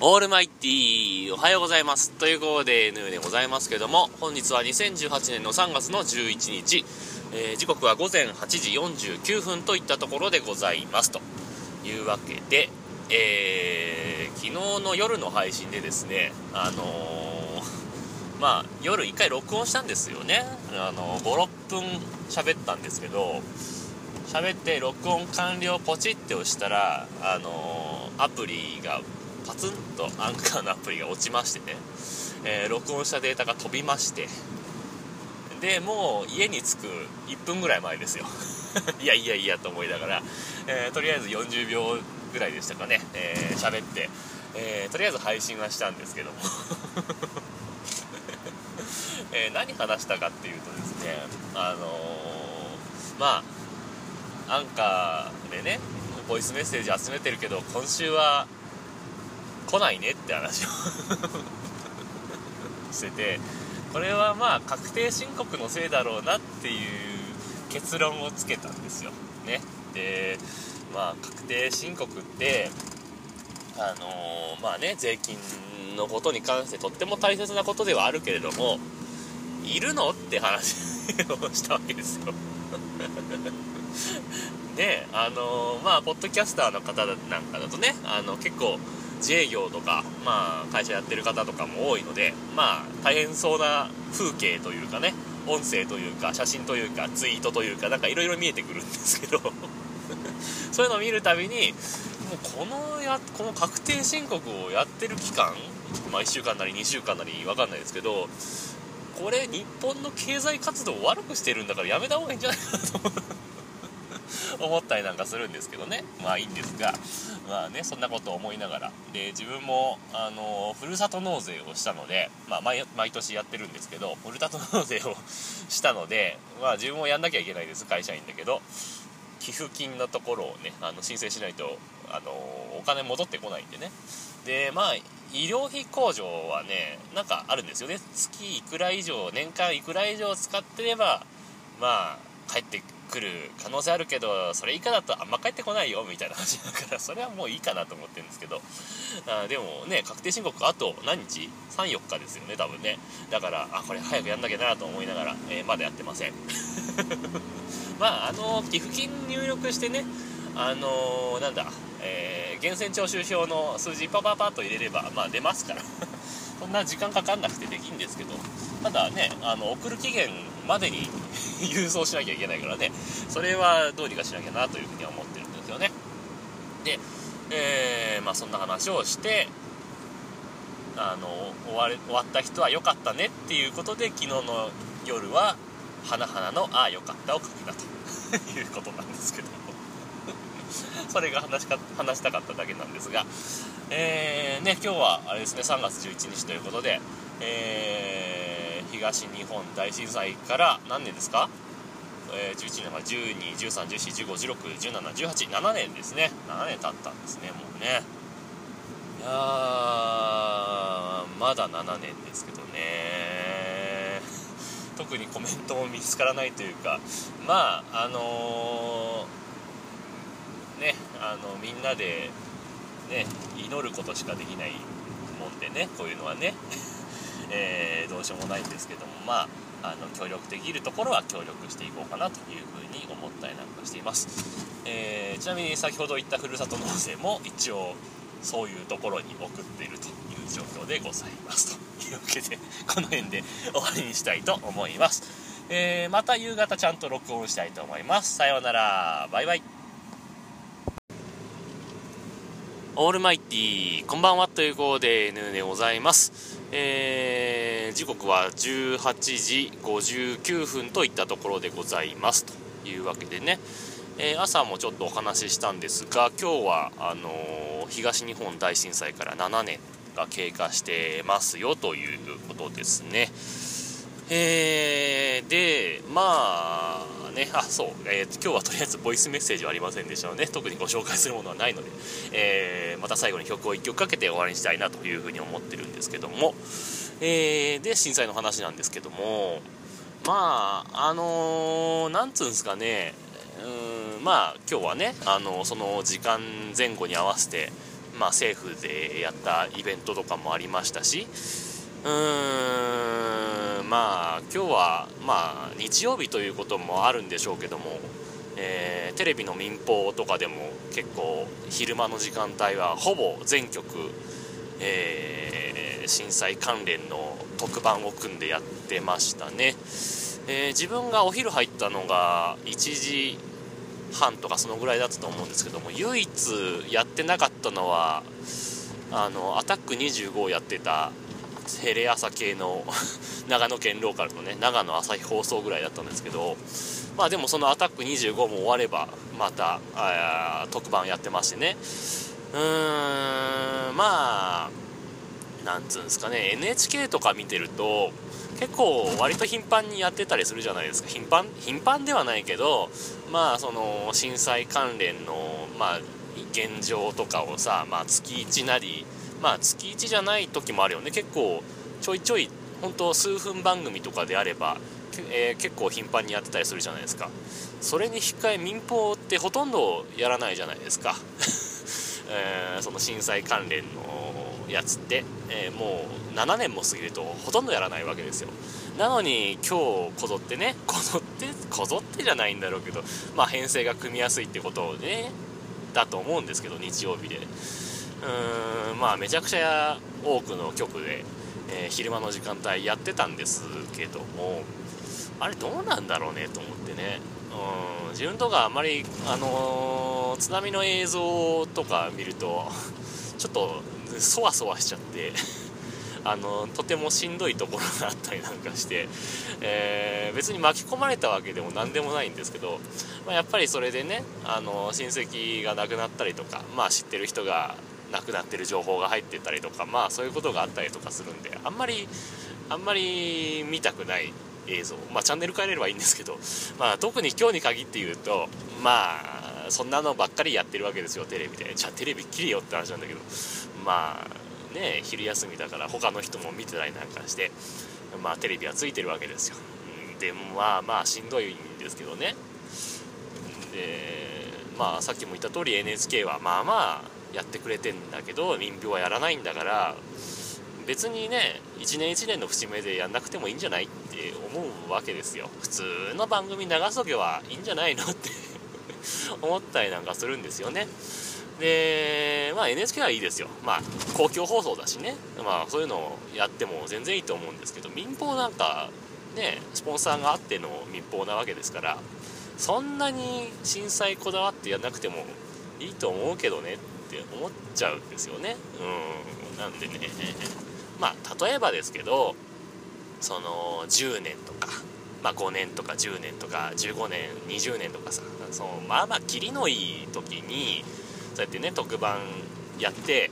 オールマイティーおはようございます。ということで N でございますけども本日は2018年の3月の11日、えー、時刻は午前8時49分といったところでございます。というわけで、えー、昨日の夜の配信でですねあのー、まあ夜1回録音したんですよね。あの56分喋ったんですけど喋って録音完了ポチって押したらあのアプリがパツンとアンカーのアプリが落ちましてね、えー、録音したデータが飛びまして。でもう家に着く1分ぐらい前ですよ。いやいやいやと思いながら、えー、とりあえず40秒ぐらいでしたかね。喋、えー、って、えー、とりあえず配信はしたんですけども。え何話したかっていうとですねあのまあアンカーでねボイスメッセージ集めてるけど今週は来ないねって話を しててこれはまあ確定申告のせいだろうなっていう結論をつけたんですよ。ね。でまあ確定申告ってあのー、まあね税金のことに関してとっても大切なことではあるけれどもいるのって話をしたわけですよ。で あのー、まあポッドキャスターの方なんかだとねあの結構自営業とか、まあ、会社やってる方とかも多いので、まあ、大変そうな風景というかね、音声というか、写真というか、ツイートというか、なんかいろいろ見えてくるんですけど そういうのを見るたびに、もうこのや、この確定申告をやってる期間、まあ、1週間なり2週間なり分かんないですけど、これ日本の経済活動を悪くしてるんだからやめた方がいいんじゃないかなと 思ったりなんかするんですけどね。まあいいんですがまあねそんなことを思いながら。で自分もあのふるさと納税をしたので、まあ、毎毎年やってるんですけどふるさと納税を したので、まあ、自分もやんなきゃいけないです会社員だけど。寄付金のところをねあの申請しないとあのお金戻ってこないんでね。でまあ医療費控除はねなんかあるんですよね。月いくら以上年間いくら以上使ってればまあ帰って来る可能性あるけどそれ以下だとあんま帰ってこないよみたいな話だからそれはもういいかなと思ってるんですけど。あでもね確定申告あと何日 ?34 日ですよね多分ね。だからあこれ早くやんなきゃなと思いながら、えー、まだやってません。まああの寄付金入力してねあのー、なんだ、えー、源泉徴収票の数字パパパッと入れればまあ出ますから。そんな時間かかんなくてできんですけど。ただねあの送る期限までに 郵送しなきゃいけないからね。それはどうにかしなきゃなというふうには思ってるんですよね。で、えー、まあそんな話をしてあの終わ終わった人は良かったねっていうことで昨日の夜は「花々のああ良かった」を書けたと。いうことなんですけど。それが話か話したかっただけなんですが。えー、ね今日はあれですね3月11日ということでえー東日本大震災から何年ですか、えー、11年が12131415161718 7年ですね。7年経ったんですねもうね。いやまだ7年ですけどね。特にコメントも見つからないというか。まああのー、ねあのみんなでね祈ることしかできないもんでねこういうのはね。えー、どうしようもないんですけどもまああの協力できるところは協力していこうかなというふうに思ったりなんかしています、えー、ちなみに先ほど言ったふるさと納税も一応そういうところに送っているという状況でございます。というわけでこの辺で終わりにしたいと思います、えー、また夕方ちゃんと録音したいと思います。さようなら。バイバイ。オールマイティーこんばんはということで N でございます。えー、時刻は18時59分といったところでございます。というわけでね、えー、朝もちょっとお話ししたんですが今日はあのー、東日本大震災から7年が経過してますよということですね。えー、でまあね。あそう、えー、今日はとりあえずボイスメッセージはありませんでしたので特にご紹介するものはないので、えー、また最後に曲を1曲かけて終わりにしたいなというふうに思ってるんですけども、えー、で震災の話なんですけども。まああのー、なんつうんですかね。うんまあ今日はね、あのその時間前後に合わせてまあ、政府でやったイベントとかもありましたしうーんまあ今日はまあ日曜日ということもあるんでしょうけども、えー、テレビの民放とかでも結構昼間の時間帯はほぼ全局、えー、震災関連の特番を組んでやってましたね、えー、自分がお昼入ったのが1時半とかそのぐらいだったと思うんですけども唯一やってなかったのはあのアタック25をやってたテレ朝系の 長野県ローカルのね長野朝日放送ぐらいだったんですけどまあでもそのアタック25も終わればまた特番やってましてね。うーんまあなんつうんですかね NHK とか見てると結構割と頻繁にやってたりするじゃないですか。頻繁頻繁ではないけどまあその震災関連のまあ現状とかをさ、まあ、月1なりまあ月1じゃない時もあるよね。結構ちょいちょい本当数分番組とかであれば、えー、結構頻繁にやってたりするじゃないですか。それに引っ換え民放ってほとんどやらないじゃないですか、えー、その震災関連のやつって、えー、もう7年も過ぎるとほとんどやらないわけですよ。なのに今日こぞってね こぞってこぞってじゃないんだろうけどまあ編成が組みやすいってことをねだと思うんですけど日曜日で。うーんまあめちゃくちゃ多くの局で、えー、昼間の時間帯やってたんですけどもあれどうなんだろうねと思ってね。うん自分とかあんまりあのー、津波の映像とか見るとちょっとそわそわしちゃってあのとてもしんどいところがあったりなんかして、えー、別に巻き込まれたわけでも何でもないんですけど、まあ、やっぱりそれでねあの親戚が亡くなったりとか、まあ、知ってる人が亡くなってる情報が入ってたりとかまあそういうことがあったりとかするんであんまりあんまり見たくない映像。まあチャンネル変えればいいんですけど、まあ、特に今日に限って言うとまあそんなのばっかりやってるわけですよテレビで。じゃあテレビ切れよって話なんだけどまあね昼休みだから他の人も見てたりなんかしてまあテレビはついてるわけですよ、うん、でまあまあしんどいんですけどね。でまあさっきも言った通り NHK はまあまあやってくれてんだけど民票はやらないんだから別にね1年1年の節目でやんなくてもいいんじゃないって思うわけですよ普通の番組流すとけはいいんじゃないのって 思ったりなんかするんですよねで、まあ NHK はいいですよ。まあ公共放送だしね。まあそういうのをやっても全然いいと思うんですけど、民放なんかね、スポンサーがあっての民放なわけですから、そんなに震災こだわってやんなくてもいいと思うけどねって思っちゃうんですよね。うん。なんでね、まあ例えばですけど、その10年とか、まあ、5年とか10年とか15年20年とかさそのまあまあキリのいい時にそうやってね特番やって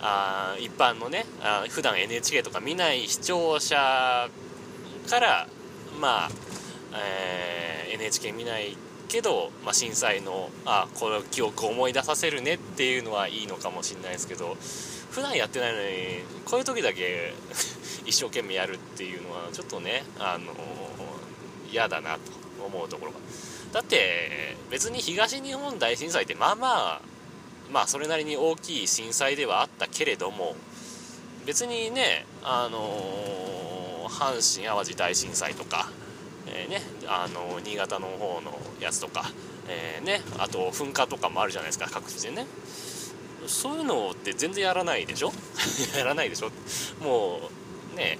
あ一般のねあ普段 NHK とか見ない視聴者からまあ、えー、NHK 見ないけど、まあ、震災のあこの記憶を思い出させるねっていうのはいいのかもしれないですけど普段やってないのにこういう時だけ 一生懸命やるっていうのはちょっとねあの嫌だなと思うところが。だって別に東日本大震災ってまあまあまあそれなりに大きい震災ではあったけれども別にねあの阪神・淡路大震災とか、ー、ねあの新潟の方のやつとか、えー、ねあと噴火とかもあるじゃないですか各地でね。そういうのって全然やらないでしょ？やらないでしょ？もうね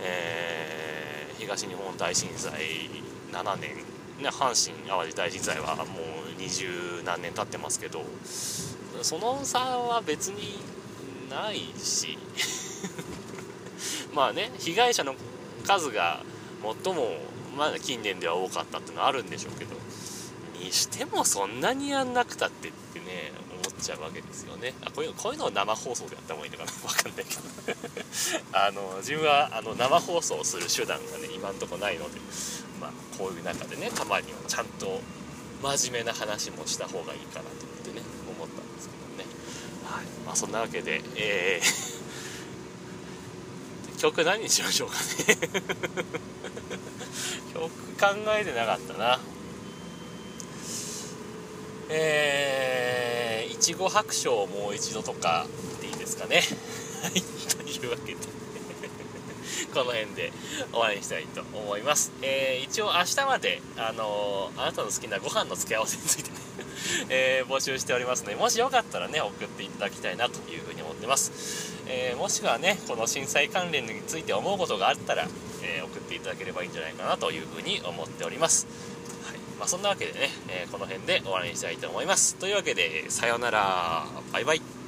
えー、東日本大震災7年、ね、阪神・淡路大震災はもう二十何年経ってますけどその差は別にないし まあね被害者の数が最もまだ近年では多かったっていうのはあるんでしょうけどにしてもそんなにやんなくたってってね思っちゃうわけですよね。あこういうこういうのを生放送でやった方がいいのかな？分かんないけど。あの自分はあの生放送する手段がね今んとこないのでまあこういう中でねたまにはちゃんと真面目な話もした方がいいかなと思ってね思ったんですけどね。はい。まあそんなわけでえー、曲何にしましょうかね。よく考えてなかったなえー、いちご白書をもう一度とかっていいですかねはい というわけでこの辺で終わりにしたいと思います。えー、一応明日まで、あのー、あなたの好きなご飯の付け合わせについて えー、募集しておりますので、もしよかったらね、送っていただきたいなというふうに思ってます。えもしくはね、この震災関連について思うことがあったら、え送っていただければいいんじゃないかなというふうに思っております。はい。まあ、そんなわけでね、えこの辺で終わりにしたいと思います。というわけで、さようなら。バイバイ。